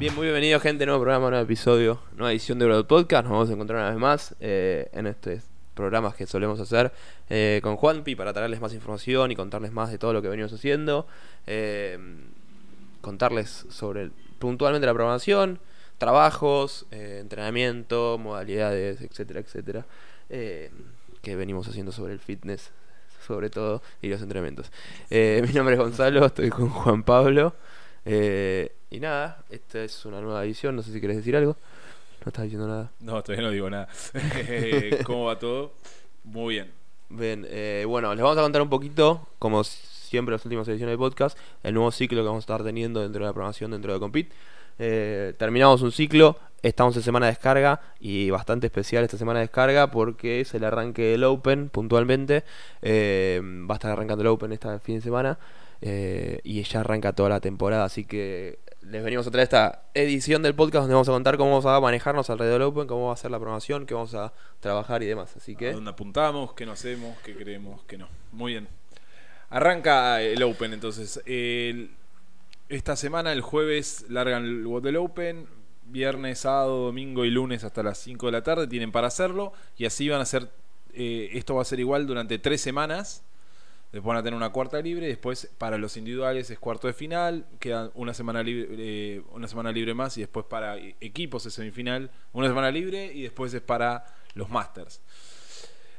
Bien, muy bienvenido gente, nuevo programa, nuevo episodio, nueva edición de Broad Podcast. Nos vamos a encontrar una vez más eh, en estos programas que solemos hacer eh, con Juanpi para traerles más información y contarles más de todo lo que venimos haciendo. Eh, contarles sobre puntualmente la programación, trabajos, eh, entrenamiento, modalidades, etcétera, etcétera. eh, que venimos haciendo sobre el fitness, sobre todo, y los entrenamientos. Mi nombre es Gonzalo, estoy con Juan Pablo. Y nada, esta es una nueva edición, no sé si quieres decir algo. No estás diciendo nada. No, todavía no digo nada. ¿Cómo va todo? Muy bien. Bien, eh, bueno, les vamos a contar un poquito, como siempre en las últimas ediciones del podcast, el nuevo ciclo que vamos a estar teniendo dentro de la programación, dentro de Compete. Eh, terminamos un ciclo, estamos en semana de descarga y bastante especial esta semana de descarga porque es el arranque del Open puntualmente. Eh, va a estar arrancando el Open este fin de semana eh, y ya arranca toda la temporada, así que les venimos a traer esta edición del podcast donde vamos a contar cómo vamos a manejarnos alrededor del Open, cómo va a ser la programación, qué vamos a trabajar y demás. Así ¿A que... dónde apuntamos? ¿Qué no hacemos? ¿Qué creemos? ¿Qué no? Muy bien. Arranca el Open entonces. El- esta semana, el jueves, largan el del Open. Viernes, sábado, domingo y lunes hasta las 5 de la tarde tienen para hacerlo. Y así van a ser. eh, esto va a ser igual durante tres semanas. Después van a tener una cuarta libre. Después, para los individuales, es cuarto de final. Queda una semana libre, eh, una semana libre más. Y después, para e- equipos, es semifinal. Una semana libre. Y después es para los Masters.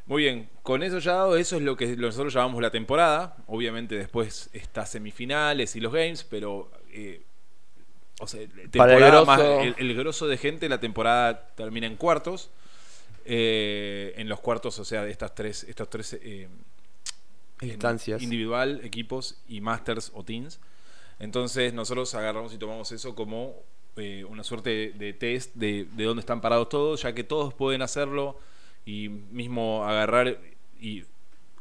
Muy bien, con eso ya dado, eso es lo que nosotros llamamos la temporada. Obviamente después está semifinales y los games, pero eh, o sea, Para el temporada grosso. más- el, el grosso de gente, la temporada termina en cuartos. Eh, en los cuartos, o sea, de estas tres, estos tres eh, Instancias. individual, equipos y masters o teams. Entonces nosotros agarramos y tomamos eso como eh, una suerte de test de, de dónde están parados todos, ya que todos pueden hacerlo y mismo agarrar y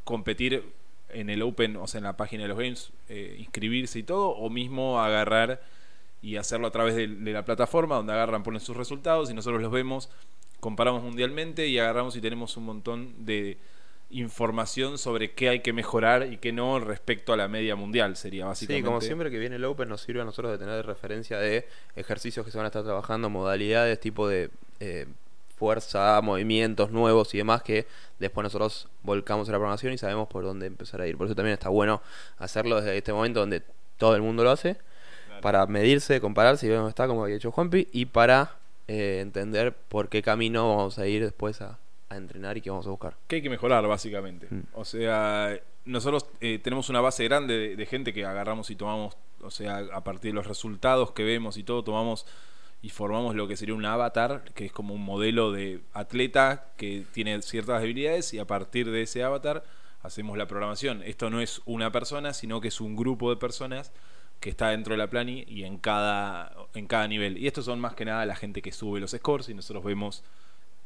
competir en el Open, o sea, en la página de los games, eh, inscribirse y todo, o mismo agarrar y hacerlo a través de, de la plataforma donde agarran, ponen sus resultados y nosotros los vemos, comparamos mundialmente y agarramos y tenemos un montón de información sobre qué hay que mejorar y qué no respecto a la media mundial, sería básicamente. Sí, como siempre que viene el Open nos sirve a nosotros de tener de referencia de ejercicios que se van a estar trabajando, modalidades, tipo de eh, fuerza, movimientos nuevos y demás que después nosotros volcamos en la programación y sabemos por dónde empezar a ir. Por eso también está bueno hacerlo desde este momento donde todo el mundo lo hace, Claro. para medirse, compararse y ver dónde está, como había dicho Juanpi, y para eh, entender por qué camino vamos a ir después a, a entrenar y qué vamos a buscar. que hay que mejorar básicamente. Mm. O sea, nosotros eh, tenemos una base grande de, de gente que agarramos y tomamos, o sea, a partir de los resultados que vemos y todo, tomamos y formamos lo que sería un avatar, que es como un modelo de atleta que tiene ciertas habilidades y a partir de ese avatar hacemos la programación. Esto no es una persona, sino que es un grupo de personas que está dentro de la plani y en cada, en cada nivel. Y estos son más que nada la gente que sube los scores y nosotros vemos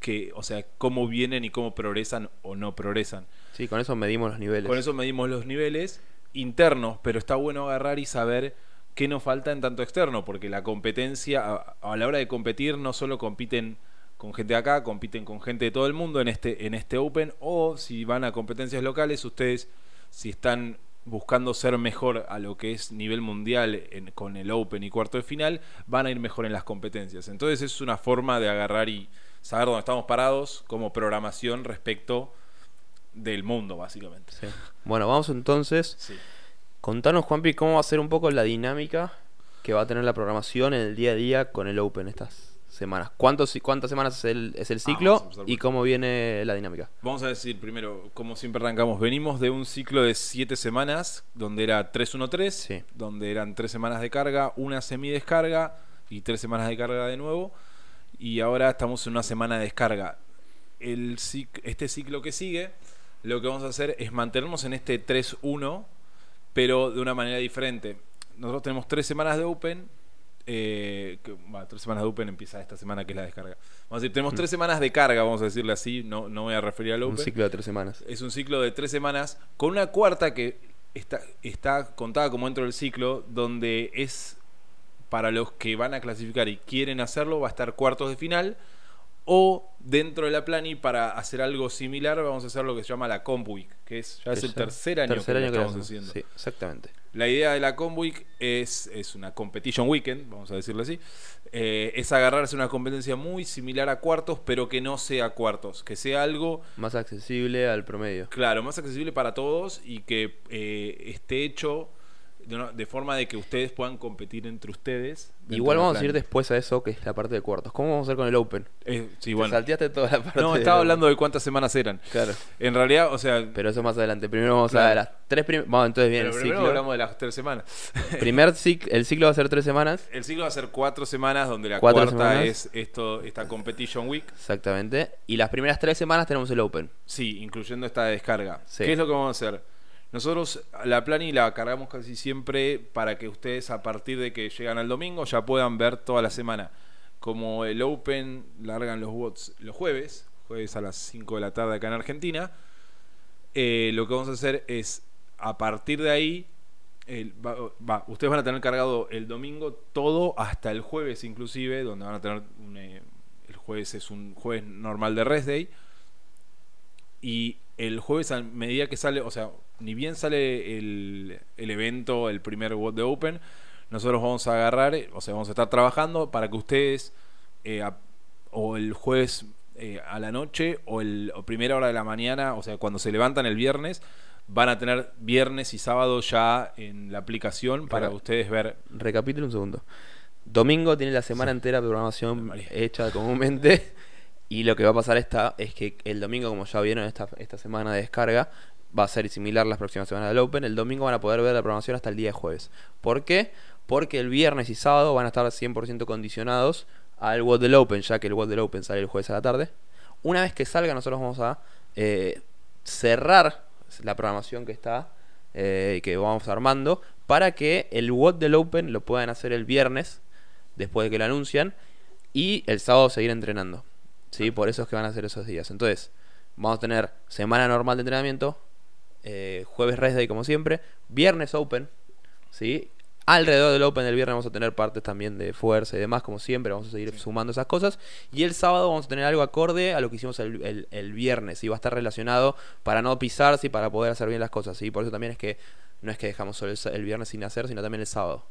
que, o sea, cómo vienen y cómo progresan o no progresan. Sí, con eso medimos los niveles. Con eso medimos los niveles internos, pero está bueno agarrar y saber qué nos falta en tanto externo, porque la competencia, a, a la hora de competir, no solo compiten con gente de acá, compiten con gente de todo el mundo en este, en este Open, o si van a competencias locales, ustedes, si están buscando ser mejor a lo que es nivel mundial en- con el Open y cuarto de final, van a ir mejor en las competencias. Entonces es una forma de agarrar y saber dónde estamos parados como programación respecto del mundo, básicamente. Sí. Bueno, vamos entonces. Sí. Contanos, Juanpi, cómo va a ser un poco la dinámica que va a tener la programación en el día a día con el Open estas semanas. ¿Cuántos, ¿Cuántas semanas es el, es el Ah, ciclo y cómo viene la dinámica? Vamos a decir primero, como siempre arrancamos, venimos de un ciclo de 7 semanas, donde era 3-1-3, Sí. donde eran 3 semanas de carga, una semidescarga y 3 semanas de carga de nuevo, y ahora estamos en una semana de descarga. El este ciclo que sigue, lo que vamos a hacer es mantenernos en este 3-1, pero de una manera diferente. Nosotros tenemos 3 semanas de Open, eh, que, bueno, tres semanas de Open empieza esta semana que es la descarga. Vamos a decir, tenemos tres semanas de carga, vamos a decirle así, no, no voy a referir al Un Open. ciclo de tres semanas. Es un ciclo de tres semanas con una cuarta que está, está contada como dentro del ciclo, donde es para los que van a clasificar y quieren hacerlo, va a estar cuartos de final O dentro de la Plani, para hacer algo similar, vamos a hacer lo que se llama la Comp Week, que es ya Que es el tercer año tercer que año que estamos haciendo. Sí, exactamente. La idea de la Com Week es, es una competition weekend, vamos a decirlo así. Eh, es agarrarse una competencia muy similar a cuartos, pero que no sea cuartos, que sea algo, Más accesible al promedio. claro, más accesible para todos y que eh, esté hecho de, una- de forma de que ustedes puedan competir entre ustedes. Igual vamos a ir después a eso, que es la parte de cuartos. ¿Cómo vamos a hacer con el Open? Eh, sí, Te bueno. salteaste toda la parte No, estaba hablando de cuántas semanas eran. Claro. En realidad, o sea, Pero eso más adelante. Primero vamos Claro. a las tres primeras. Vamos, entonces viene pero el primero ciclo. hablamos de las tres semanas. Primer ciclo, el ciclo va a ser tres semanas. El ciclo va a ser cuatro semanas, donde la Cuatro cuarta semanas. es esto, esta competition week. Exactamente. Y las primeras tres semanas tenemos el Open. Sí, incluyendo esta de descarga. Sí. ¿Qué es lo que vamos a hacer? Nosotros la plani la cargamos casi siempre para que ustedes a partir de que llegan al domingo ya puedan ver toda la semana. Como el Open largan los bots los jueves, jueves a las 5 de la tarde acá en Argentina, eh, lo que vamos a hacer es a partir de ahí, ustedes van a tener cargado el domingo todo hasta el jueves inclusive, donde van a tener un, eh, el jueves es un jueves normal de rest day y el jueves a medida que sale, o sea, ni bien sale el, el evento, el primer WOD de Open, nosotros vamos a agarrar, o sea, vamos a estar trabajando para que ustedes eh, a- o el jueves eh, a la noche o el o primera hora de la mañana, o sea, cuando se levantan el viernes, van a tener viernes y sábado ya en la aplicación para ustedes ver. Recapitulo un segundo. Domingo tiene la semana entera de programación hecha comúnmente. Y lo que va a pasar esta es que el domingo, como ya vieron esta, semana de descarga, va a ser similar las próximas semanas del Open. El domingo van a poder ver la programación hasta el día de jueves. ¿Por qué? Porque el viernes y sábado van a estar 100% condicionados al WOD del Open, ya que el WOD del Open sale el jueves a la tarde. Una vez que salga, nosotros vamos a eh, cerrar la programación que está, eh, que vamos armando, para que el WOD del Open lo puedan hacer el viernes, después de que lo anuncian, y el sábado seguir entrenando. ¿Sí? Por eso es que van a hacer esos días. Entonces, vamos a tener semana normal de entrenamiento, eh, jueves rest day como siempre, viernes open, ¿sí? Alrededor del open del viernes vamos a tener partes también de fuerza y demás, como siempre, vamos a seguir sumando esas cosas. Y el sábado vamos a tener algo acorde a lo que hicimos el, el- el viernes, y va a estar relacionado para no pisarse y para poder hacer bien las cosas, ¿sí? Por eso también es que no es que dejamos solo el, el viernes sin hacer, sino también el sábado.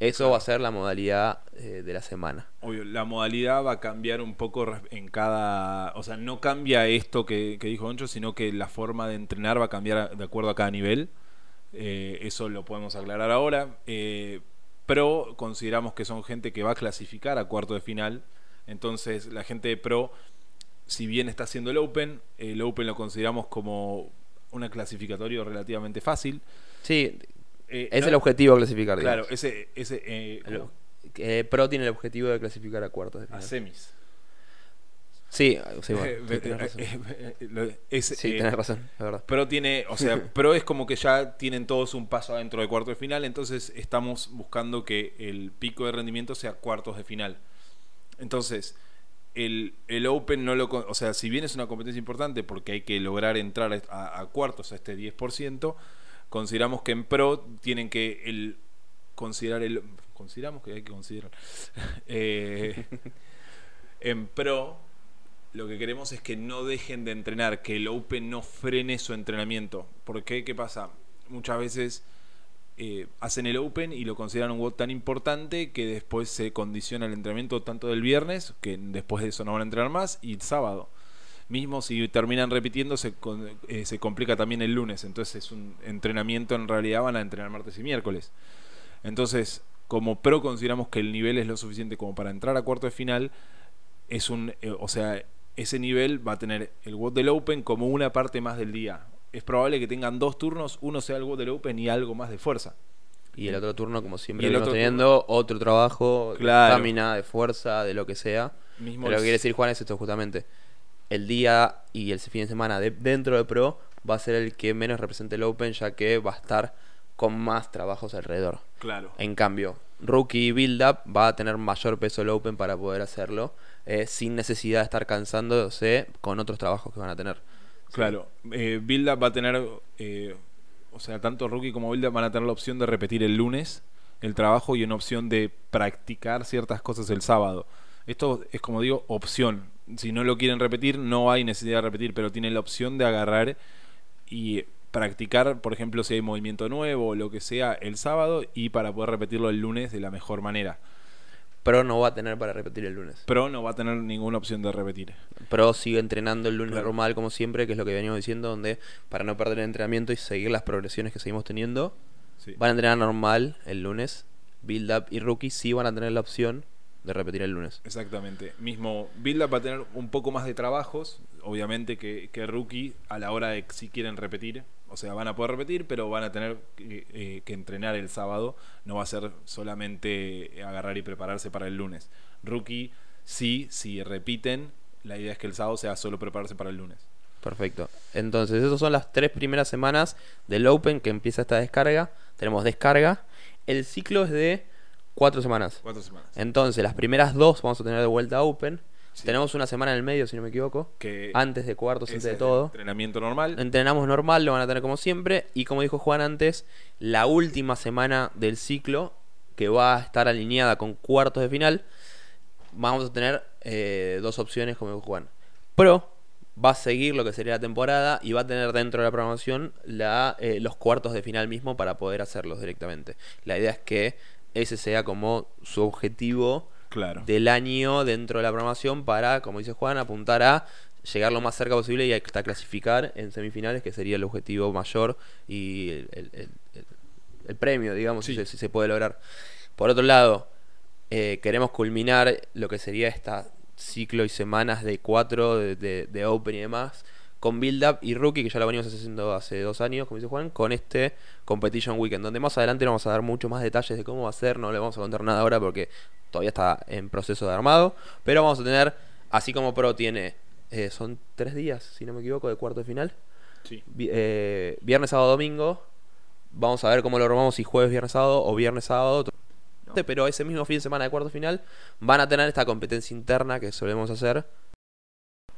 Eso va a ser la modalidad eh, de la semana. Obvio, la modalidad va a cambiar un poco en cada. O sea, no cambia esto que, que dijo Oncho, sino que la forma de entrenar va a cambiar de acuerdo a cada nivel. Eh, eso lo podemos aclarar ahora. Eh, pro, consideramos que son gente que va a clasificar a cuarto de final. Entonces, la gente de Pro, si bien está haciendo el Open, el Open lo consideramos como un clasificatorio relativamente fácil. Sí, Eh, es no- el objetivo clasificar. Claro, digamos. ese. ese eh, Pro tiene el objetivo de clasificar a cuartos de a final. semis. Sí, sí, bueno, Eh, sí, eh, tenés razón. es, Sí, eh, tenés razón, la verdad. Pro tiene, o sea, Pro es como que ya tienen todos un paso adentro de cuarto de final, entonces estamos buscando que el pico de rendimiento sea cuartos de final. Entonces, el, el Open no lo... O sea, si bien es una competencia importante porque hay que lograr entrar a, a cuartos a este 10%, consideramos que en Pro tienen que el considerar el... Consideramos que hay que considerar. Eh, en Pro lo que queremos es que no dejen de entrenar, que el Open no frene su entrenamiento. ¿Por qué? ¿Qué pasa? Muchas veces eh, hacen el Open y lo consideran un WOD tan importante que después se condiciona el entrenamiento tanto del viernes, que después de eso no van a entrenar más, y el sábado. Mismo si terminan repitiendo, se, eh, se complica también el lunes. Entonces es un entrenamiento, en realidad van a entrenar martes y miércoles. Entonces, como pro consideramos que el nivel es lo suficiente como para entrar a cuarto de final, es un, eh, o sea, ese nivel va a tener el WOD del Open como una parte más del día. Es probable que tengan dos turnos, uno sea el WOD del Open y algo más de fuerza. Y el otro turno, como siempre, el otro teniendo otro trabajo Claro. de estamina, de fuerza, de lo que sea. Mismo Pero lo que quiere decir Juan es esto justamente. El día y el fin de semana de- dentro de Pro va a ser el que menos represente el Open, ya que va a estar con más trabajos alrededor. Claro. En cambio, Rookie y Build Up va a tener mayor peso el Open para poder hacerlo eh, sin necesidad de estar cansándose con otros trabajos que van a tener. Claro. Eh, Build Up va a tener, eh, o sea, tanto Rookie como Build Up van a tener la opción de repetir el lunes el trabajo y una opción de practicar ciertas cosas el sábado. Esto es como digo, opción. Si no lo quieren repetir, no hay necesidad de repetir, pero tienen la opción de agarrar y practicar, por ejemplo, si hay movimiento nuevo o lo que sea el sábado y para poder repetirlo el lunes de la mejor manera. Pro no va a tener para repetir el lunes. Pro no va a tener ninguna opción de repetir. Pro sigue entrenando el lunes Claro. normal como siempre, que es lo que venimos diciendo, donde para no perder el entrenamiento y seguir las progresiones que seguimos teniendo, Sí. van a entrenar normal el lunes. Build Up y Rookie sí van a tener la opción de repetir el lunes. Exactamente. Mismo Up va a tener un poco más de trabajos, obviamente, que, que Rookie a la hora de si quieren repetir. O sea, van a poder repetir, pero van a tener que, eh, que entrenar el sábado. No va a ser solamente agarrar y prepararse para el lunes. Rookie, sí, si repiten, la idea es que el sábado sea solo prepararse para el lunes. Perfecto. Entonces, esas son las tres primeras semanas del Open que empieza esta descarga. Tenemos descarga. El ciclo es de cuatro semanas. Cuatro semanas. Entonces, las primeras dos vamos a tener de vuelta Open. Sí. Tenemos una semana en el medio, si no me equivoco. Que Antes de cuartos, antes de todo. Entrenamiento normal. Entrenamos normal, lo van a tener como siempre. Y como dijo Juan antes, la última semana del ciclo, que va a estar alineada con cuartos de final, vamos a tener eh, dos opciones, como dijo Juan. Pro va a seguir lo que sería la temporada y va a tener dentro de la programación la, eh, los cuartos de final mismo para poder hacerlos directamente. La idea es que ese sea como su objetivo Claro. del año dentro de la programación para, como dice Juan, apuntar a llegar lo más cerca posible y hasta clasificar en semifinales, que sería el objetivo mayor y el, el- el- premio, digamos, Sí. si, se- si se puede lograr. Por otro lado, eh, queremos culminar lo que sería esta ciclo y semanas de cuatro de, de- de Open y demás con Build Up y Rookie, que ya lo venimos haciendo hace dos años, como dice Juan, con este Competition Weekend, donde más adelante vamos a dar mucho más detalles de cómo va a ser, no le vamos a contar nada ahora porque todavía está en proceso de armado, pero vamos a tener, así como Pro tiene, eh, son tres días, si no me equivoco, de cuarto de final, Sí. vi- eh, viernes, sábado, domingo, vamos a ver cómo lo armamos, si jueves, viernes, sábado o viernes, sábado, pero ese mismo fin de semana de cuarto final van a tener esta competencia interna que solemos hacer.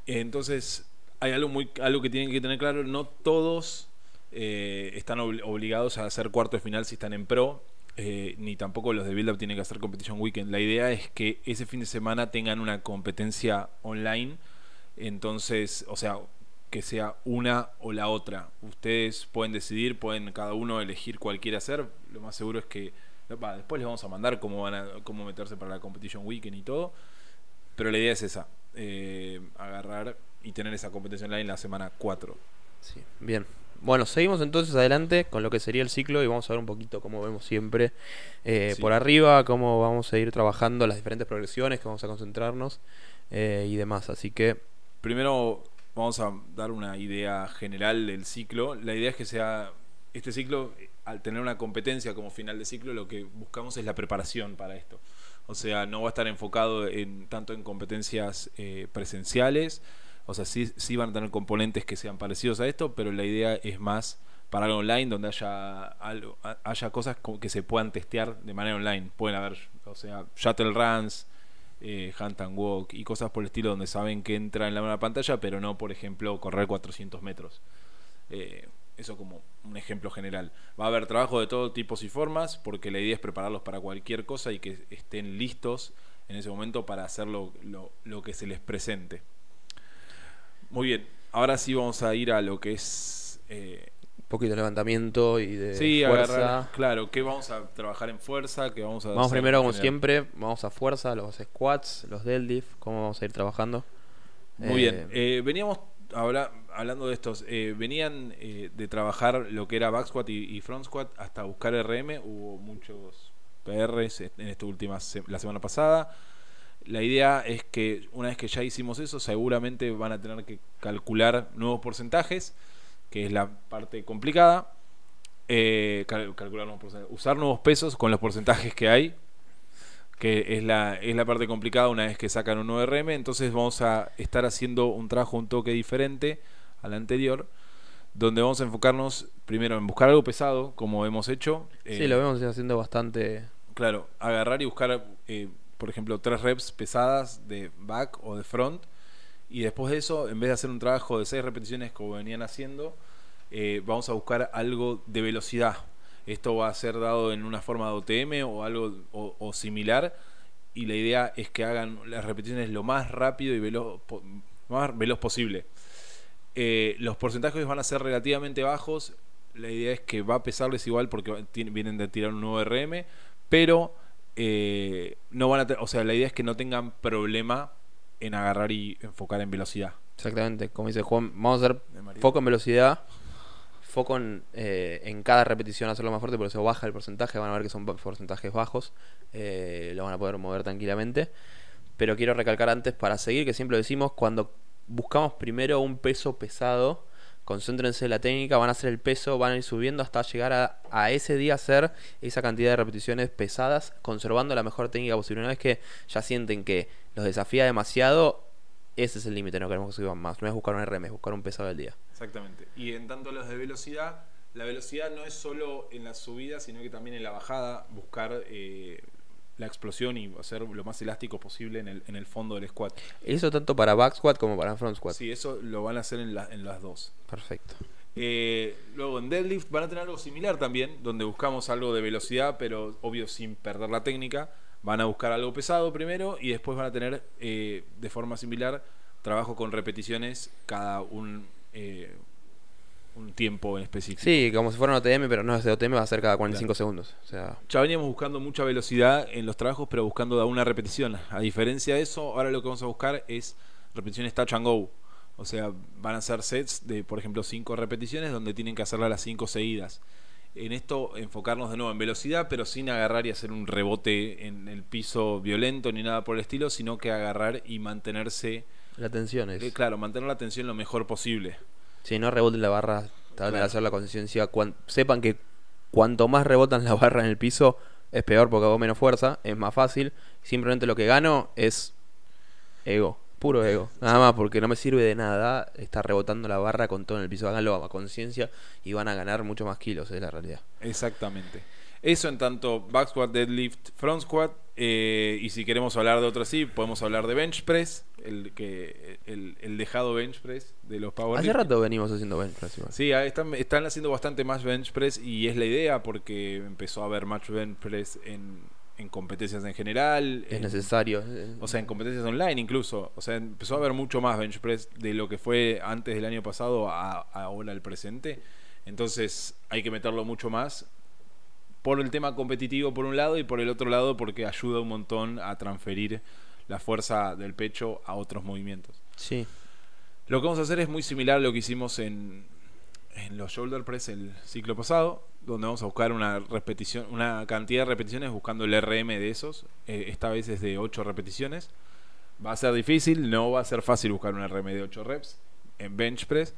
Entonces, hay algo, muy, algo que tienen que tener claro, no todos eh, están obli- obligados a hacer cuarto de final si están en pro, eh, ni tampoco los de Build Up tienen que hacer Competition Weekend. La idea es que ese fin de semana tengan una competencia online, entonces, o sea, que sea una o la otra. Ustedes pueden decidir, pueden cada uno elegir cuál quiere hacer. Lo más seguro es que después les vamos a mandar cómo van a cómo meterse para la Competition Weekend y todo. Pero la idea es esa, eh, agarrar y tener esa competencia online la semana 4. Sí, bien. Bueno, seguimos entonces adelante con lo que sería el ciclo y vamos a ver un poquito cómo vemos siempre eh, Sí. por arriba, cómo vamos a ir trabajando las diferentes progresiones, que vamos a concentrarnos eh, y demás. Así que, Primero vamos a dar una idea general del ciclo. La idea es que sea este ciclo, eh, al tener una competencia como final de ciclo, lo que buscamos es la preparación para esto. O sea, no va a estar enfocado en tanto en competencias eh, presenciales. O sea, sí, sí van a tener componentes que sean parecidos a esto, pero la idea es más para algo online donde haya algo, ha- haya cosas que se puedan testear de manera online. Pueden haber, o sea, shuttle runs, eh, hunt and walk y cosas por el estilo donde saben que entra en la pantalla, pero no, por ejemplo, correr 400 metros. Eh, eso como un ejemplo general. Va a haber trabajo de todo tipos y formas, porque la idea es prepararlos para cualquier cosa y que estén listos en ese momento para hacer lo que se les presente. Muy bien, ahora sí vamos a ir a lo que es... eh, un poquito de levantamiento y de sí, fuerza. agarrar, claro, que vamos a trabajar en fuerza, que vamos a... Vamos primero, como siempre, vamos a fuerza, los squats, los deadlift, cómo vamos a ir trabajando. Muy Eh, bien. Eh, veníamos habla- hablando de estos. eh, venían eh, de trabajar lo que era back squat y, y front squat hasta buscar RM. Hubo muchos PRs en esta última se- la semana pasada. La idea es que una vez que ya hicimos eso, seguramente van a tener que calcular nuevos porcentajes, que es la parte complicada. Eh, cal- calcular nuevos porcentajes, usar nuevos pesos con los porcentajes que hay, que es la, es la parte complicada una vez que sacan un nuevo RM. Entonces vamos a estar haciendo un trabajo un toque diferente al anterior, donde vamos a enfocarnos primero en buscar algo pesado, como hemos hecho. sí, Eh, lo vemos haciendo bastante. Claro, agarrar y buscar, eh, por ejemplo, tres reps pesadas de back o de front. Y después de eso, en vez de hacer un trabajo de seis repeticiones como venían haciendo, eh, vamos a buscar algo de velocidad. Esto va a ser dado en una forma de OTM o algo o, similar. y la idea es que hagan las repeticiones lo más rápido y veloz, más veloz posible. Eh, los porcentajes van a ser relativamente bajos. La idea es que va a pesarles igual porque vienen de tirar un nuevo RM, pero eh, no van a, o sea, la idea es que no tengan problema en agarrar y enfocar en velocidad. Exactamente, como dice Juan, vamos a hacer foco en velocidad, foco en, eh, en cada repetición hacerlo más fuerte, por eso baja el porcentaje, van a ver que son porcentajes bajos, eh, lo van a poder mover tranquilamente. Pero quiero recalcar antes, para seguir, que siempre lo decimos, cuando buscamos primero un peso pesado, concéntrense en la técnica, van a hacer el peso, van a ir subiendo hasta llegar a, a ese día hacer esa cantidad de repeticiones pesadas, conservando la mejor técnica posible. Una vez que ya sienten que los desafía demasiado, ese es el límite, no queremos que suban más. No es buscar un RM, es buscar un pesado del día. Exactamente. Y en tanto los de velocidad, la velocidad no es solo en la subida, sino que también en la bajada, buscar eh, la explosión y hacer lo más elástico posible en el, en el fondo del squat. Eso tanto para back squat como para front squat. Sí, eso lo van a hacer en, la- en las dos. Perfecto. Eh, luego en deadlift van a tener algo similar también, donde buscamos algo de velocidad, pero obvio sin perder la técnica. Van a buscar algo pesado primero y después van a tener eh, de forma similar trabajo con repeticiones cada un, eh, un tiempo en específico. Sí, como si fuera un OTM, pero no es de OTM, va a ser cada 45 Claro. segundos. O sea, Ya veníamos buscando mucha velocidad en los trabajos, pero buscando de una repetición. A diferencia de eso, ahora lo que vamos a buscar es repeticiones touch and go. O sea, van a ser sets de, por ejemplo, 5 repeticiones donde tienen que hacerlas las 5 seguidas. En esto enfocarnos de nuevo en velocidad, pero sin agarrar y hacer un rebote en el piso violento ni nada por el estilo, sino que agarrar y mantenerse, la tensión es. eh, claro, mantener la tensión lo mejor posible. Si no reboten la barra, traten de hacer la conciencia. sepan que cuanto más rebotan la barra en el piso, es peor porque hago menos fuerza, es más fácil. Simplemente lo que gano es ego, puro ego. Nada más porque no me sirve de nada estar rebotando la barra con todo en el piso. Háganlo a conciencia y van a ganar mucho más kilos, es la realidad. Exactamente. Eso en tanto back squat, deadlift, front squat. eh, y si queremos hablar de otro así, podemos hablar de bench press, el que el, el dejado bench press de los power Hace rato venimos haciendo bench press igual. Sí, ahí están, están haciendo bastante más bench press y es la idea porque empezó a haber más bench press en, en competencias en general. Es en- necesario. eh, o sea, en competencias online incluso. O sea, empezó a haber mucho más bench press de lo que fue antes del año pasado a, a ahora el presente. Entonces hay que meterlo mucho más. Por el tema competitivo por un lado y por el otro lado porque ayuda un montón a transferir la fuerza del pecho a otros movimientos. sí. Lo que vamos a hacer es muy similar a lo que hicimos en, en los shoulder press el ciclo pasado, donde vamos a buscar una repetición, una cantidad de repeticiones buscando el RM de esos. Eh, esta vez es de 8 repeticiones. Va a ser difícil, no va a ser fácil buscar un RM de 8 reps en bench press,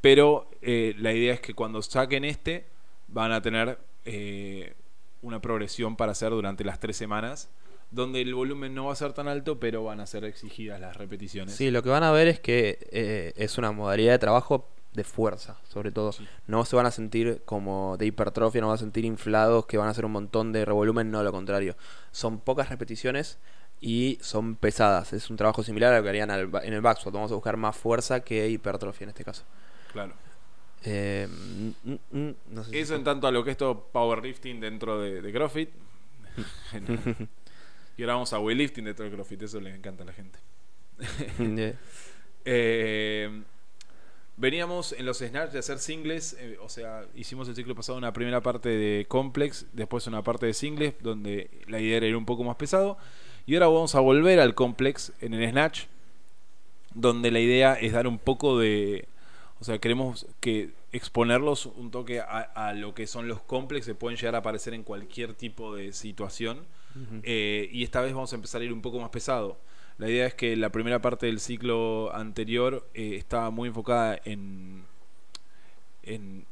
pero eh, la idea es que cuando saquen este van a tener eh, una progresión para hacer durante las 3 semanas, donde el volumen no va a ser tan alto, pero van a ser exigidas las repeticiones. Sí, lo que van a ver es que eh, es una modalidad de trabajo de fuerza, sobre todo. Sí. No se van a sentir como de hipertrofia, no van a sentir inflados, que van a hacer un montón de revolumen, no, lo contrario. Son pocas repeticiones y son pesadas. Es un trabajo similar a lo que harían en el back squat. Vamos a buscar más fuerza que hipertrofia en este caso. Claro. Eh, mm, mm, mm, no sé si- Eso en tanto a lo que es todo powerlifting dentro de, de CrossFit. y ahora vamos a weightlifting dentro de CrossFit, eso le encanta a la gente. Eh, veníamos en los snatch de hacer singles, eh, o sea, hicimos el ciclo pasado una primera parte de complex, después una parte de singles, donde la idea era ir un poco más pesado. Y ahora vamos a volver al complex en el snatch, donde la idea es dar un poco de... O sea, queremos que exponerlos un toque a, a lo que son los complex, que pueden llegar a aparecer en cualquier tipo de situación. Eh, y esta vez vamos a empezar a ir un poco más pesado. La idea es que la primera parte del ciclo anterior eh, estaba muy enfocada en, en,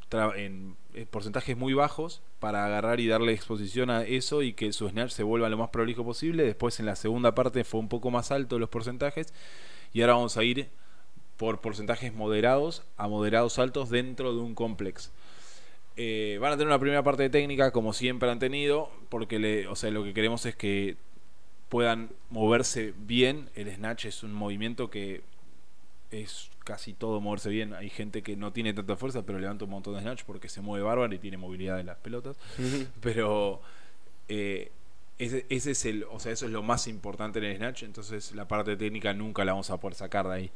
eh, porcentajes muy bajos para agarrar y darle exposición a eso y que su snatch se vuelva lo más prolijo posible. Después en la segunda parte fue un poco más alto los porcentajes y ahora vamos a ir por porcentajes moderados a moderados altos dentro de un complex. Eh, van a tener una primera parte de técnica como siempre han tenido, porque le, o sea, lo que queremos es que puedan moverse bien. El snatch es un movimiento que es casi todo moverse bien. Hay gente que no tiene tanta fuerza, pero levanta un montón de snatch porque se mueve bárbaro y tiene movilidad de las pelotas. Pero eh, ese, ese es el, o sea, eso es lo más importante en el Snatch, entonces la parte técnica nunca la vamos a poder sacar de ahí.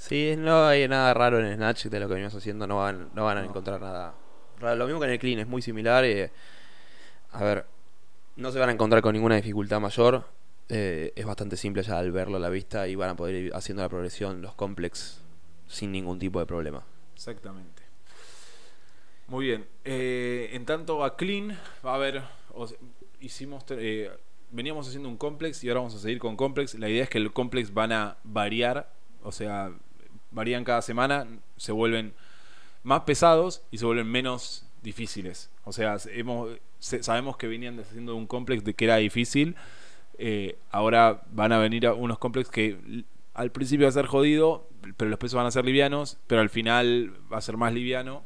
Sí, no hay nada raro en Snatch de lo que venimos haciendo, no van, no van a encontrar nada raro. Lo mismo que en el Clean, es muy similar. eh, a ver, no se van a encontrar con ninguna dificultad mayor. eh, es bastante simple ya al verlo a la vista y van a poder ir haciendo la progresión, los complex, sin ningún tipo de problema. Exactamente. Muy bien. Eh, en tanto a Clean, va a haber. o sea, hicimos. eh, veníamos haciendo un complex y ahora vamos a seguir con complex. La idea es que el complex van a variar. O sea, varían cada semana. Se vuelven más pesados y se vuelven menos difíciles. O sea, hemos, sabemos que venían haciendo un complex de que era difícil. Eh, ahora van a venir unos complex que al principio va a ser jodido, pero los pesos van a ser livianos, pero al final va a ser más liviano.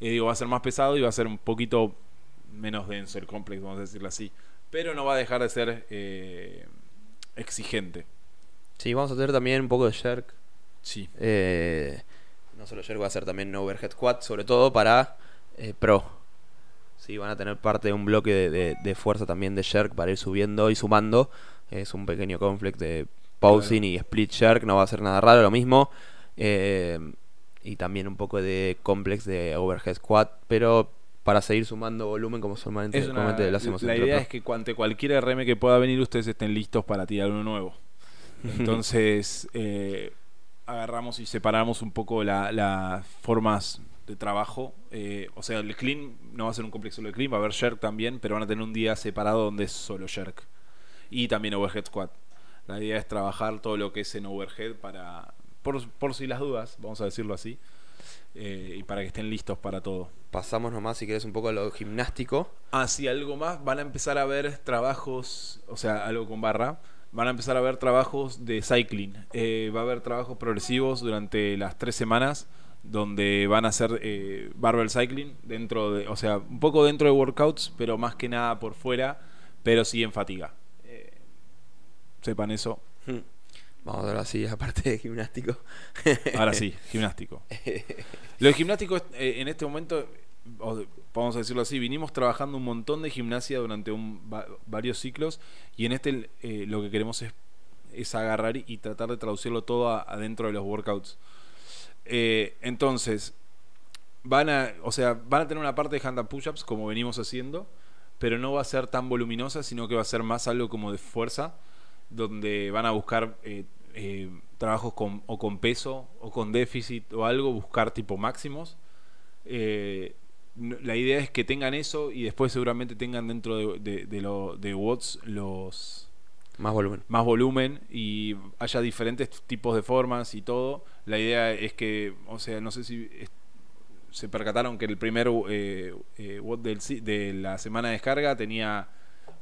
Eh, digo, va a ser más pesado y va a ser un poquito menos denso el complex, vamos a decirlo así. Pero no va a dejar de ser eh, exigente. Sí, vamos a tener también un poco de jerk. Sí. Eh, no solo jerk, va a ser también overhead squat, sobre todo para eh, pro. Sí, van a tener parte de un bloque de, de- de fuerza también de jerk para ir subiendo y sumando. Es un pequeño conflict de pausing y split jerk, no va a ser nada raro, lo mismo. Eh, y también un poco de complex de overhead squat, pero para seguir sumando volumen como solamente, una- lo hacemos la idea es que ante cualquier RM que pueda venir, ustedes estén listos para tirar uno nuevo. Entonces, eh, agarramos y separamos un poco la- las formas de trabajo. Eh, o sea, el clean no va a ser un complejo solo de clean, va a haber jerk también, pero van a tener un día separado donde es solo jerk. Y también overhead squat. La idea es trabajar todo lo que es en overhead para, por, por si las dudas, vamos a decirlo así, eh, y para que estén listos para todo. Pasamos nomás, si querés, un poco a lo gimnástico. Ah, sí, algo más. Van a empezar a ver trabajos, o sea, algo con barra. Van a empezar a ver trabajos de cycling. Eh, va a haber trabajos progresivos durante las tres semanas donde van a hacer eh, barbell cycling dentro de, o sea, un poco dentro de workouts, pero más que nada por fuera, pero sí en fatiga. Eh, sepan eso. Vamos a ver así, aparte de gimnástico. Ahora sí, gimnástico. Lo de gimnástico eh, en este momento, vamos a decirlo así, vinimos trabajando un montón de gimnasia durante un, va- varios ciclos y en este eh, lo que queremos es, agarrar y, tratar de traducirlo todo adentro de los workouts. Eh, entonces, van a, o sea, van a tener una parte de hand and push-ups como venimos haciendo, pero no va a ser tan voluminosa, sino que va a ser más algo como de fuerza, donde van a buscar eh, trabajos con, o con peso o con déficit o algo, buscar tipo máximos. La idea es que tengan eso y después seguramente tengan dentro de, de, de lo, de watts los Más volumen. más volumen y haya diferentes tipos de formas y todo. La idea es que, o sea, no sé si es- se percataron que el primer eh, eh, WOD del de la semana de descarga tenía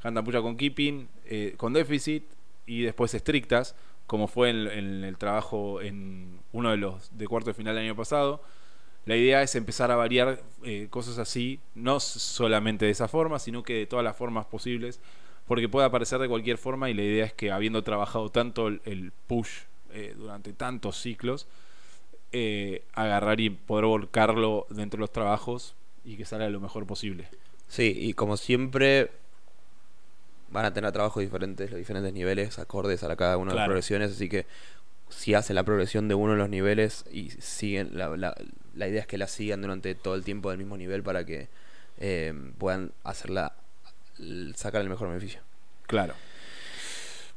Handapucha con keeping, eh, con déficit y después estrictas, como fue en, en el trabajo en uno de los de cuarto de final del año pasado. La idea es empezar a variar eh, cosas así, no solamente de esa forma, sino que de todas las formas posibles, porque puede aparecer de cualquier forma y la idea es que habiendo trabajado tanto el, push eh, durante tantos ciclos, eh, agarrar y poder volcarlo dentro de los trabajos y que salga lo mejor posible. Sí, y como siempre van a tener trabajos diferentes, los diferentes niveles, acordes a cada una de las progresiones, así que si hacen la progresión de uno de los niveles y siguen, la, la, la idea es que la sigan durante todo el tiempo del mismo nivel para que eh, puedan hacerla, sacar el mejor beneficio. Claro.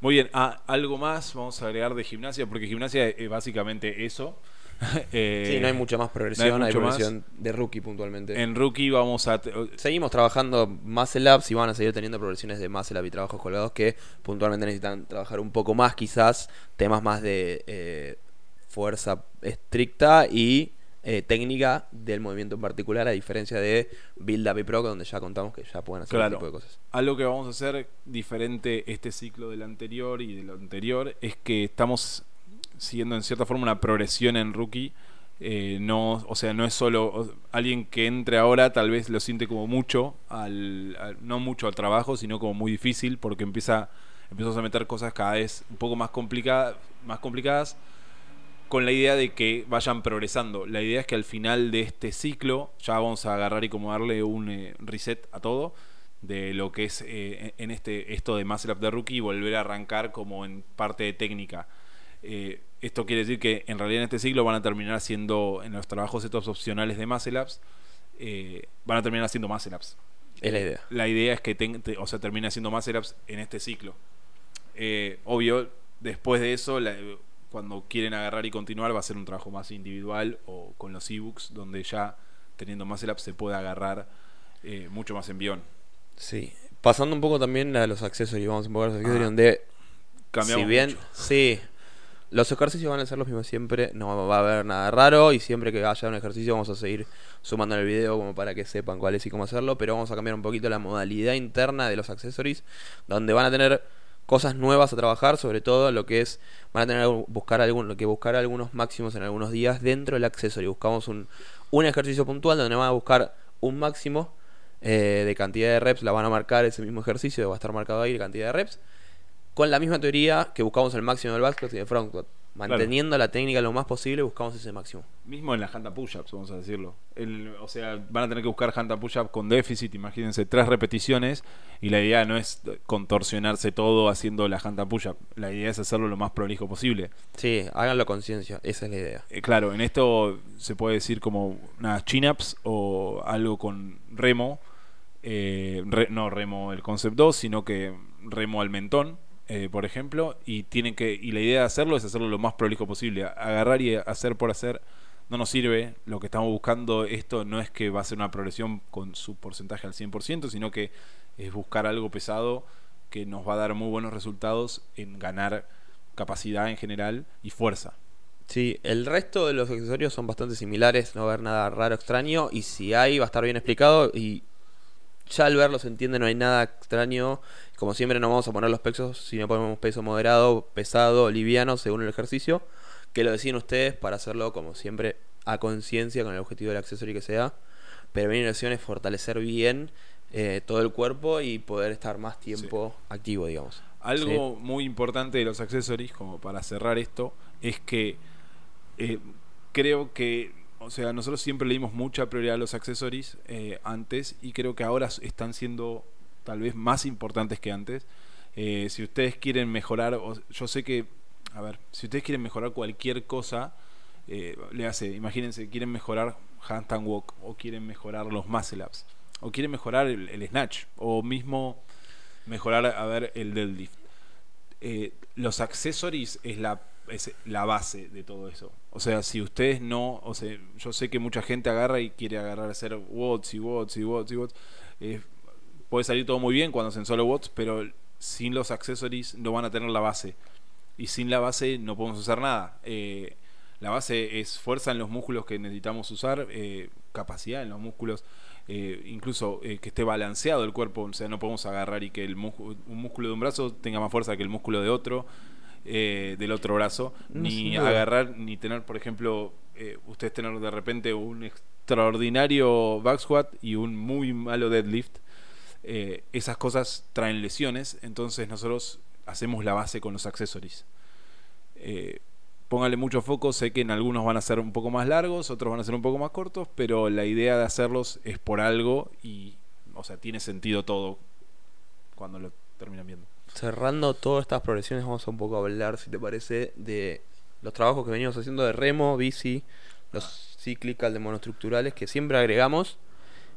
Muy bien, ah, algo más vamos a agregar de gimnasia, porque gimnasia es básicamente eso. Eh, sí, no hay mucha más progresión, no hay hay, mucho más. progresión de rookie puntualmente. En rookie vamos a... Seguimos trabajando muscle ups y van a seguir teniendo progresiones de muscle up y trabajos colgados que puntualmente necesitan trabajar un poco más, quizás temas más de eh, fuerza estricta y eh, técnica del movimiento en particular, a diferencia de build up y pro, donde ya contamos que ya pueden hacer Claro. ese tipo de cosas. Algo que vamos a hacer diferente este ciclo del anterior y del anterior es que estamos siguiendo en cierta forma una progresión en rookie. Eh, no, o sea, no es solo alguien que entre ahora tal vez lo siente como mucho, al, al- no mucho al trabajo, sino como muy difícil porque empieza, empiezas a meter cosas cada vez un poco más complicadas, más complicadas con la idea de que vayan progresando. La idea es que al final de este ciclo ya vamos a agarrar y como darle un eh, reset a todo de lo que es eh, en este esto de Up de Rookie y volver a arrancar como en parte de técnica. Eh, esto quiere decir que en realidad en este ciclo van a terminar haciendo, en los trabajos estos opcionales de Muscle Ups, eh, van a terminar haciendo Muscle Ups. Es la idea. La idea es que te, o sea, termine haciendo Muscle Ups en este ciclo. obvio, después de eso, cuando quieren agarrar y continuar, va a ser un trabajo más individual o con los ebooks, donde ya teniendo Muscle Ups se puede agarrar mucho más envión. Sí. Pasando un poco también a los accesorios, vamos a un poco a los accesorios, Ah. donde Cambiamos si bien, mucho. sí, los ejercicios van a ser los mismos siempre, no va a haber nada raro y siempre que haya un ejercicio vamos a seguir sumando en el video como para que sepan cuál es y cómo hacerlo, pero vamos a cambiar un poquito la modalidad interna de los accesorios, donde van a tener cosas nuevas a trabajar, sobre todo lo que es, van a tener buscar algún, que buscar algunos máximos en algunos días dentro del accesorio. Buscamos un, un ejercicio puntual donde van a buscar un máximo eh, de cantidad de reps, la van a marcar ese mismo ejercicio, va a estar marcado ahí la cantidad de reps, con la misma teoría que buscamos el máximo del squat y del front Manteniendo la técnica lo más posible, buscamos ese máximo. Mismo en la Hanta Push-Ups, vamos a decirlo. El- o sea, van a tener que buscar Hanta Push-Up con déficit, imagínense, tres repeticiones. Y la idea no es contorsionarse todo haciendo la Hanta Push-Up. La idea es hacerlo lo más prolijo posible. Sí, háganlo conciencia, esa es la idea. Eh, claro, en esto se puede decir como unas chin-ups o algo con remo. eh, re- no remo el concept 2, sino que remo al mentón, eh, por ejemplo. Y, tienen que, y la idea de hacerlo es hacerlo lo más prolijo posible. Agarrar y hacer por hacer no nos sirve. Lo que estamos buscando, esto no es que va a ser una progresión con su porcentaje al 100%, sino que es buscar algo pesado que nos va a dar muy buenos resultados en ganar capacidad en general y fuerza. Sí, el resto de los accesorios son bastante similares, no va a haber nada raro, extraño, y si hay va a estar bien explicado y ya al verlo se entiende, no hay nada extraño. Como siempre no vamos a poner los pesos, sino ponemos peso moderado, pesado, liviano, según el ejercicio, que lo deciden ustedes para hacerlo como siempre a conciencia con el objetivo del accesorio que sea. Pero mi intención es fortalecer bien eh, todo el cuerpo y poder estar más tiempo activo, digamos. Algo muy importante de los accesorios, como para cerrar esto, es que eh, creo que, o sea, nosotros siempre le dimos mucha prioridad a los accesorios eh, antes y creo que ahora están siendo tal vez más importantes que antes. Eh, si ustedes quieren mejorar, yo sé que, a ver, si ustedes quieren mejorar cualquier cosa, eh, le hace, imagínense, quieren mejorar handstand walk o quieren mejorar los muscle ups o quieren mejorar el, el snatch o mismo mejorar, a ver, el deadlift. Eh, los accessories es la, es la base de todo eso. O sea, si ustedes no, o sea, yo sé que mucha gente agarra y quiere agarrar a hacer watts y watts y watts y watts. Eh, puede salir todo muy bien cuando hacen solo watts, pero sin los accessories no van a tener la base. Y sin la base no podemos usar nada. Eh, la base es fuerza en los músculos que necesitamos usar, eh, capacidad en los músculos, eh, incluso que esté balanceado el cuerpo. O sea, no podemos agarrar y que el un músculo de un brazo tenga más fuerza que el músculo de otro, eh, del otro brazo. No, ni agarrar, ni tener, por ejemplo, eh, ustedes tener de repente un extraordinario back squat y un muy malo deadlift. Eh, esas cosas traen lesiones, entonces nosotros hacemos la base con los accesorios. Eh, póngale mucho foco, sé que en algunos van a ser un poco más largos, otros van a ser un poco más cortos, pero la idea de hacerlos es por algo y, o sea, tiene sentido todo cuando lo terminan viendo. Cerrando todas estas progresiones, vamos a un poco hablar, si te parece, de los trabajos que venimos haciendo de remo, bici, los cíclicas de monoestructurales que siempre agregamos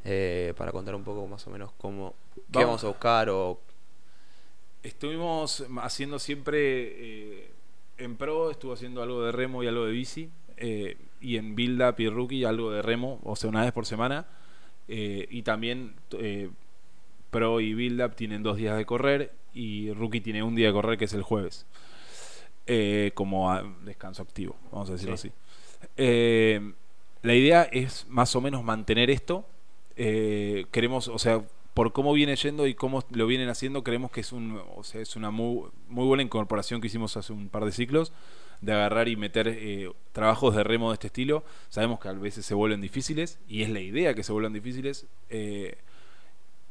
eh, para contar un poco más o menos cómo, qué Vamos. vamos a buscar o Estuvimos haciendo siempre eh, en pro, estuvo haciendo algo de remo y algo de bici, eh, y en build up y rookie algo de remo, o sea, una vez por semana. y también pro y build up tienen dos días de correr y rookie tiene un día de correr que es el jueves. Eh, como a- descanso activo, vamos a decirlo Sí. así. Eh, la idea es más o menos mantener esto. Eh, queremos, o sea, por cómo viene yendo y cómo lo vienen haciendo, creemos que es un, o sea, es una muy, muy buena incorporación que hicimos hace un par de ciclos de agarrar y meter eh, trabajos de remo de este estilo. Sabemos que a veces se vuelven difíciles y es la idea que se vuelvan difíciles. eh,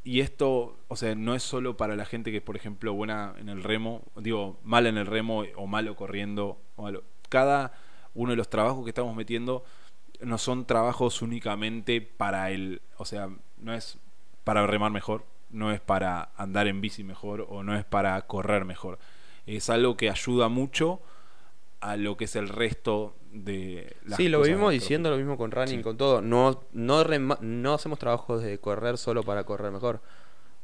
y esto, o sea, no es solo para la gente que es, por ejemplo, buena en el remo, digo, mala en el remo o malo corriendo. o malo. Cada uno de los trabajos que estamos metiendo no son trabajos únicamente para el, o sea, no es para remar mejor, no es para andar en bici mejor o no es para correr mejor. Es algo que ayuda mucho a lo que es el resto de las Sí, lo cosas vivimos diciendo lo mismo con running, Sí. con todo. No, no, no hacemos trabajos de correr solo para correr mejor.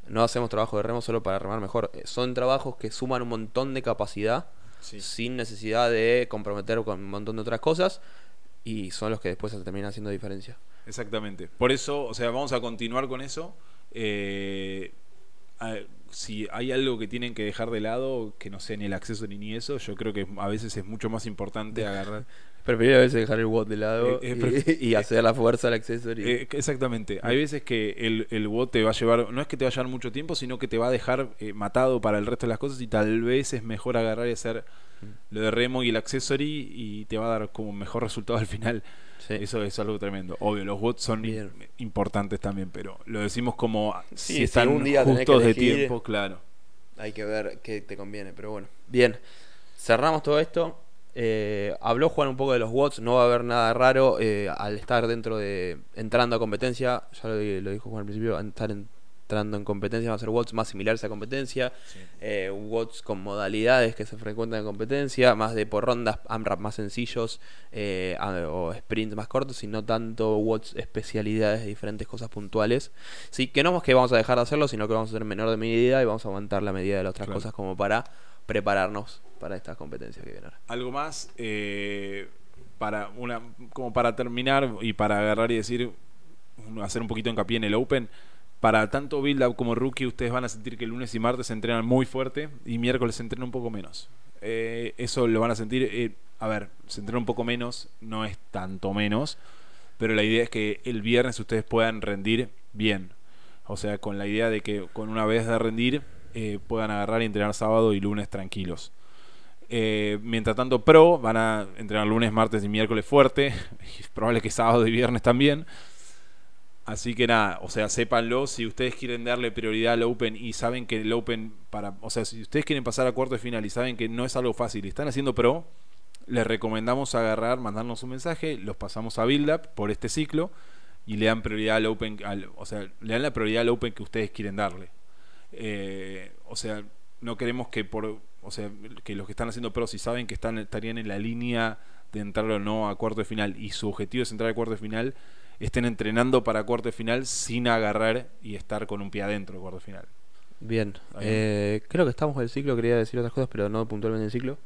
No hacemos trabajo de remo solo para remar mejor. Eh, Son trabajos que suman un montón de capacidad Sí. sin necesidad de comprometer con un montón de otras cosas y son los que después se terminan haciendo diferencia. Exactamente. Por eso, o sea, vamos a continuar con eso. Eh, a- si hay algo que tienen que dejar de lado, que no sea ni el acceso ni ni eso, yo creo que a veces es mucho más importante agarrar. Preferible a veces dejar el WOT de lado Eh, eh, y, hacer la fuerza al accesorio. Eh, exactamente. Hay veces que el, el bot te va a llevar, no es que te va a llevar mucho tiempo, sino que te va a dejar eh, matado para el resto de las cosas y tal vez es mejor agarrar y hacer lo de remo y el accessory y te va a dar como mejor resultado al final. Sí. Eso es algo tremendo. Obvio, los bots son Bien. importantes también, pero lo decimos como Sí, si están un día justos de tiempo, claro. Hay que ver qué te conviene, pero bueno. Bien, cerramos todo esto. Eh, habló Juan un poco de los watts, no va a haber nada raro eh, al estar dentro de. entrando a competencia. Ya lo, di- lo dijo Juan al principio, al estar entrando en competencia va a ser watts más similares a competencia. Eh, watts con modalidades que se frecuentan en competencia, más de por rondas, AMRAP más sencillos eh, o sprints más cortos, y no tanto watts especialidades de diferentes cosas puntuales. Sí, que no es que vamos a dejar de hacerlo, sino que vamos a hacer menor de medida y vamos a aguantar la medida de las otras Claro. cosas como para prepararnos para estas competencias que vienen. Algo más eh, para una como para terminar y para agarrar y decir hacer un poquito hincapié en el Open. Para tanto build up como rookie, ustedes van a sentir que lunes y martes se entrenan muy fuerte y miércoles se entrenan un poco menos. Eh, eso lo van a sentir. eh, a ver, se entrena un poco menos, no es tanto menos, pero la idea es que el viernes ustedes puedan rendir bien. O sea, con la idea de que con una vez de rendir eh, puedan agarrar y entrenar sábado y lunes tranquilos. Eh, mientras tanto, Pro van a entrenar lunes, martes y miércoles fuerte. Y es probable que sábado y viernes también. Así que nada, o sea, sépanlo. Si ustedes quieren darle prioridad al Open y saben que el Open, para, o sea, si ustedes quieren pasar a cuarto de final y saben que no es algo fácil y están haciendo Pro, les recomendamos agarrar, mandarnos un mensaje, los pasamos a Build Up por este ciclo y le dan prioridad al Open, o sea, le dan la prioridad al Open que ustedes quieren darle. Eh, o sea, no queremos que por, o sea, que los que están haciendo Pro, si saben que están, estarían en la línea de entrar o no a cuarto de final y su objetivo es entrar a cuarto de final, estén entrenando para cuarto de final sin agarrar y estar con un pie adentro de cuarto de final. Bien, eh, creo que estamos en el ciclo, quería decir otras cosas, pero no puntualmente en el ciclo.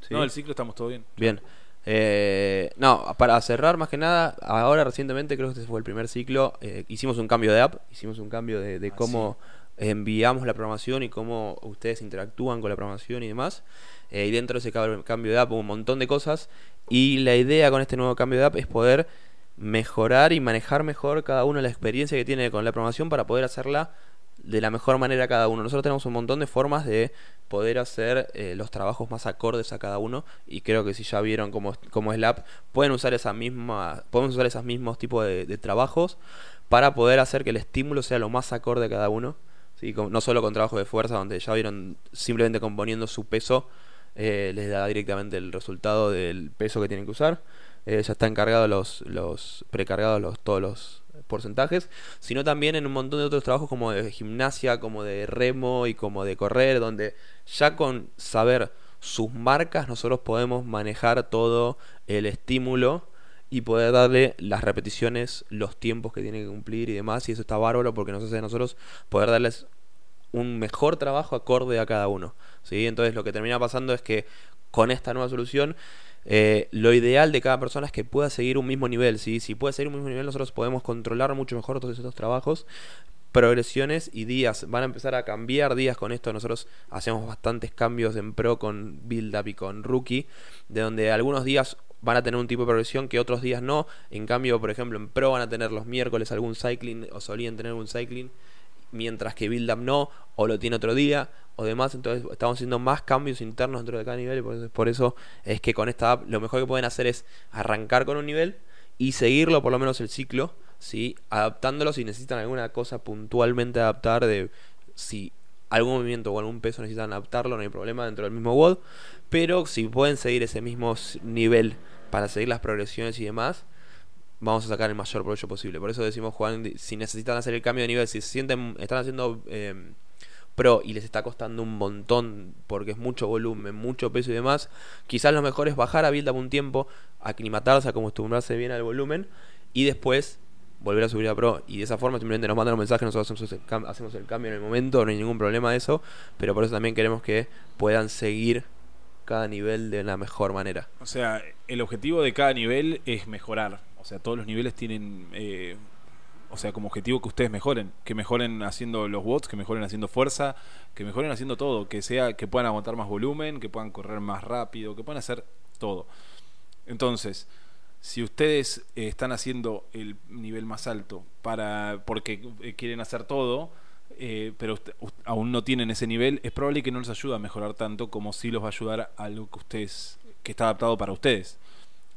¿Sí? No, el ciclo estamos todo bien. Bien. Eh, no, para cerrar más que nada, ahora recientemente creo que este fue el primer ciclo, eh, hicimos un cambio de app, hicimos un cambio de, de Ah, cómo enviamos la programación y cómo ustedes interactúan con la programación y demás. Eh, y dentro de ese cambio de app un montón de cosas y la idea con este nuevo cambio de app es poder mejorar y manejar mejor cada uno la experiencia que tiene con la programación para poder hacerla de la mejor manera cada uno. Nosotros tenemos un montón de formas de poder hacer eh, los trabajos más acordes a cada uno y creo que si ya vieron cómo, cómo es la app, pueden usar esa misma, podemos usar esos mismos tipos de trabajos para poder hacer que el estímulo sea lo más acorde a cada uno. ¿Sí? No solo con trabajo de fuerza, donde ya vieron simplemente componiendo su peso, eh, les da directamente el resultado del peso que tienen que usar. Eh, ya están cargados los, los precargados los, todos los porcentajes, sino también en un montón de otros trabajos como de gimnasia, como de remo y como de correr, donde ya con saber sus marcas nosotros podemos manejar todo el estímulo y poder darle las repeticiones, los tiempos que tiene que cumplir y demás, y eso está bárbaro porque nos hace a nosotros poder darles un mejor trabajo acorde a cada uno. ¿sí? Entonces lo que termina pasando es que con esta nueva solución, eh, lo ideal de cada persona es que pueda seguir un mismo nivel. ¿sí? Si puede seguir un mismo nivel, nosotros podemos controlar mucho mejor todos estos trabajos. Progresiones y días van a empezar a cambiar días con esto. Nosotros hacemos bastantes cambios en pro con build up y con rookie, de donde algunos días van a tener un tipo de progresión que otros días no. En cambio, por ejemplo, en pro van a tener los miércoles algún cycling o solían tener un cycling mientras que Build Up no, o lo tiene otro día, o demás. Entonces estamos haciendo más cambios internos dentro de cada nivel y por eso, es que con esta app lo mejor que pueden hacer es arrancar con un nivel y seguirlo por lo menos el ciclo, ¿sí? adaptándolo si necesitan alguna cosa puntualmente adaptar, de si algún movimiento o algún peso necesitan adaptarlo, no hay problema dentro del mismo WOD, pero si pueden seguir ese mismo nivel para seguir las progresiones y demás, vamos a sacar el mayor provecho posible. Por eso decimos, Juan, si necesitan hacer el cambio de nivel, si se sienten, están haciendo eh, pro y les está costando un montón porque es mucho volumen, mucho peso y demás, quizás lo mejor es bajar a build up un tiempo, aclimatarse, acostumbrarse bien al volumen y después volver a subir a pro. Y de esa forma simplemente nos mandan un mensaje, nosotros hacemos el cambio en el momento, no hay ningún problema de eso, pero por eso también queremos que puedan seguir cada nivel de la mejor manera. O sea, el objetivo de cada nivel es mejorar. O sea, todos los niveles tienen, eh, o sea, como objetivo que ustedes mejoren, que mejoren haciendo los bots, que mejoren haciendo fuerza, que mejoren haciendo todo, que sea, que puedan aguantar más volumen, que puedan correr más rápido, que puedan hacer todo. Entonces, si ustedes eh, están haciendo el nivel más alto para porque eh, quieren hacer todo, eh, pero aún no tienen ese nivel, es probable que no les ayude a mejorar tanto como si los va a ayudar a algo que ustedes que está adaptado para ustedes.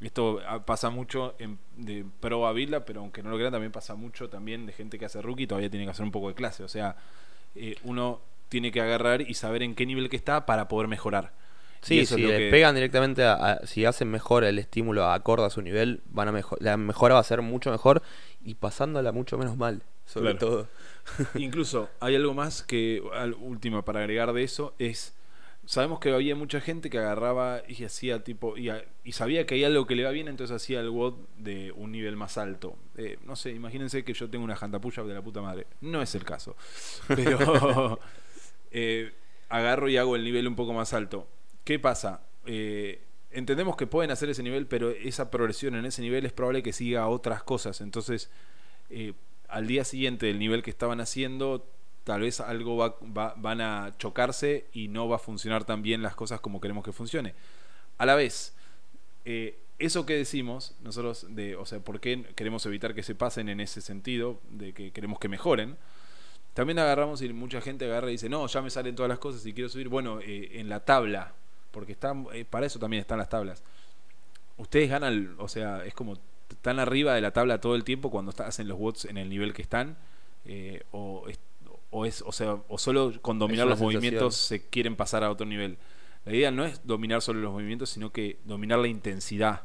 Esto ah, pasa mucho en, de pro a Vila, pero aunque no lo crean, también pasa mucho también de gente que hace rookie todavía tiene que hacer un poco de clase. O sea, eh, uno tiene que agarrar y saber en qué nivel que está para poder mejorar. Sí, si le pegan directamente, a, si hacen mejor el estímulo acorde a su nivel, van a mejor, la mejora va a ser mucho mejor y pasándola mucho menos mal, sobre todo. Incluso hay algo más que, al último para agregar de eso, es sabemos que había mucha gente que agarraba y hacía tipo y, y, sabía que hay algo que le va bien entonces hacía el WOD de un nivel más alto. Eh, no sé imagínense que yo tengo una jantapuya de la puta madre. No es el caso. Pero eh, agarro y hago el nivel un poco más alto. Qué pasa eh, entendemos que pueden hacer ese nivel pero esa progresión en ese nivel es probable que siga otras cosas. Entonces al día siguiente del nivel que estaban haciendo tal vez algo va, van a chocarse y no va a funcionar tan bien las cosas como queremos que funcione. A la vez, eh, eso que decimos, nosotros, de, o sea, ¿por qué queremos evitar que se pasen en ese sentido, de que queremos que mejoren? También agarramos y mucha gente agarra y dice, no, ya me salen todas las cosas y quiero subir, bueno, eh, en la tabla, porque eh, para eso también están las tablas. Ustedes ganan, o sea, es como están arriba de la tabla todo el tiempo cuando hacen los bots en el nivel que están, o o es o sea o solo con dominar los movimientos se quieren pasar a otro nivel. La idea no es dominar solo los movimientos sino que dominar la intensidad.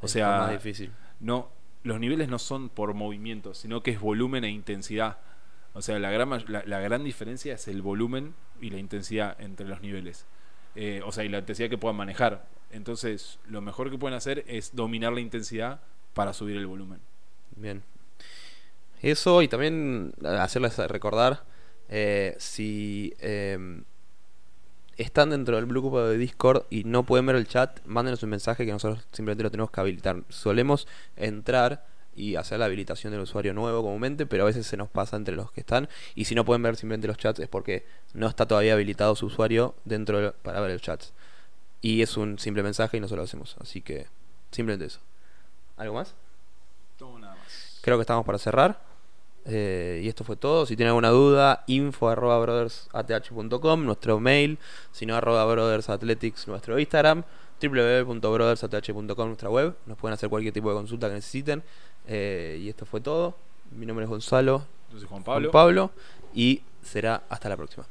O sea más difícil. no los niveles no son por movimientos sino que es volumen e intensidad. O sea la gran la, gran diferencia es el volumen y la intensidad entre los niveles. Eh, o sea y la intensidad que puedan manejar. Entonces lo mejor que pueden hacer es dominar la intensidad para subir el volumen bien eso y también hacerles recordar eh, si em, están dentro del grupo de Discord y no pueden ver el chat, mándenos un mensaje que nosotros simplemente lo tenemos que habilitar. Solemos entrar y hacer la habilitación del usuario nuevo comúnmente, pero a veces se nos pasa entre los que están. Y si no pueden ver simplemente los chats es porque no está todavía habilitado su usuario dentro para ver el chat. Y es un simple mensaje y nosotros lo hacemos. Así que simplemente eso. ¿Algo más? nada más. Creo que estamos para cerrar. Eh, y esto fue todo. Si tienen alguna duda, info arroba brothersath.com, nuestro mail, si no arroba brothersaathletics, nuestro Instagram, www.brothersath.com, nuestra web. Nos pueden hacer cualquier tipo de consulta que necesiten. Eh, y esto fue todo. Mi nombre es Gonzalo. Juan Pablo. Juan Pablo. Y será hasta la próxima.